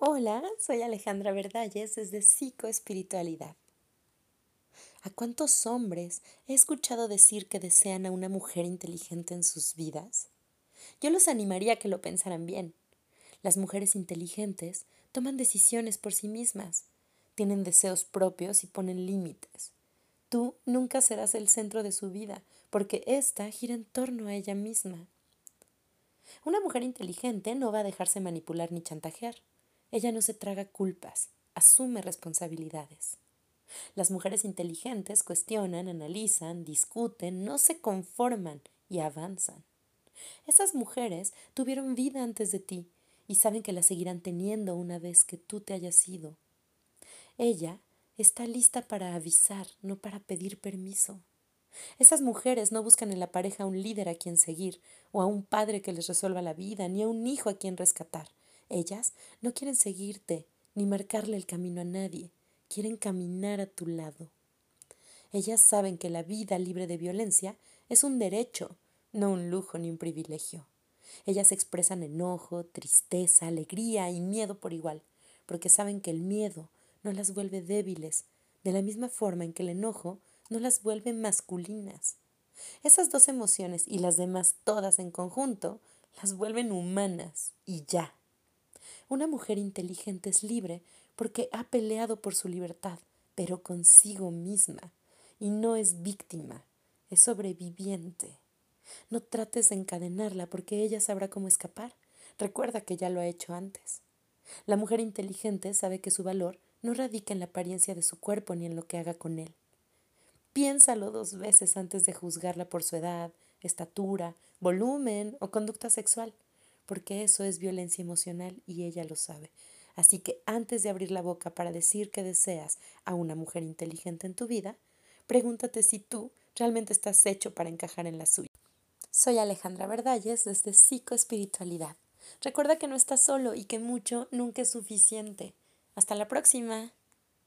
Hola, soy Alejandra Verdalles desde Psicoespiritualidad. ¿A cuántos hombres he escuchado decir que desean a una mujer inteligente en sus vidas? Yo los animaría a que lo pensaran bien. Las mujeres inteligentes toman decisiones por sí mismas, tienen deseos propios y ponen límites. Tú nunca serás el centro de su vida, porque ésta gira en torno a ella misma. Una mujer inteligente no va a dejarse manipular ni chantajear. Ella no se traga culpas, asume responsabilidades. Las mujeres inteligentes cuestionan, analizan, discuten, no se conforman y avanzan. Esas mujeres tuvieron vida antes de ti y saben que la seguirán teniendo una vez que tú te hayas ido. Ella está lista para avisar, no para pedir permiso. Esas mujeres no buscan en la pareja a un líder a quien seguir, o a un padre que les resuelva la vida, ni a un hijo a quien rescatar. Ellas no quieren seguirte ni marcarle el camino a nadie, quieren caminar a tu lado. Ellas saben que la vida libre de violencia es un derecho, no un lujo ni un privilegio. Ellas expresan enojo, tristeza, alegría y miedo por igual, porque saben que el miedo no las vuelve débiles, de la misma forma en que el enojo no las vuelve masculinas. Esas dos emociones y las demás todas en conjunto las vuelven humanas y ya. Una mujer inteligente es libre porque ha peleado por su libertad, pero consigo misma, y no es víctima, es sobreviviente. No trates de encadenarla porque ella sabrá cómo escapar. Recuerda que ya lo ha hecho antes. La mujer inteligente sabe que su valor no radica en la apariencia de su cuerpo ni en lo que haga con él. Piénsalo dos veces antes de juzgarla por su edad, estatura, volumen o conducta sexual porque eso es violencia emocional y ella lo sabe. Así que antes de abrir la boca para decir que deseas a una mujer inteligente en tu vida, pregúntate si tú realmente estás hecho para encajar en la suya. Soy Alejandra Verdalles desde Psicoespiritualidad. Recuerda que no estás solo y que mucho nunca es suficiente. Hasta la próxima.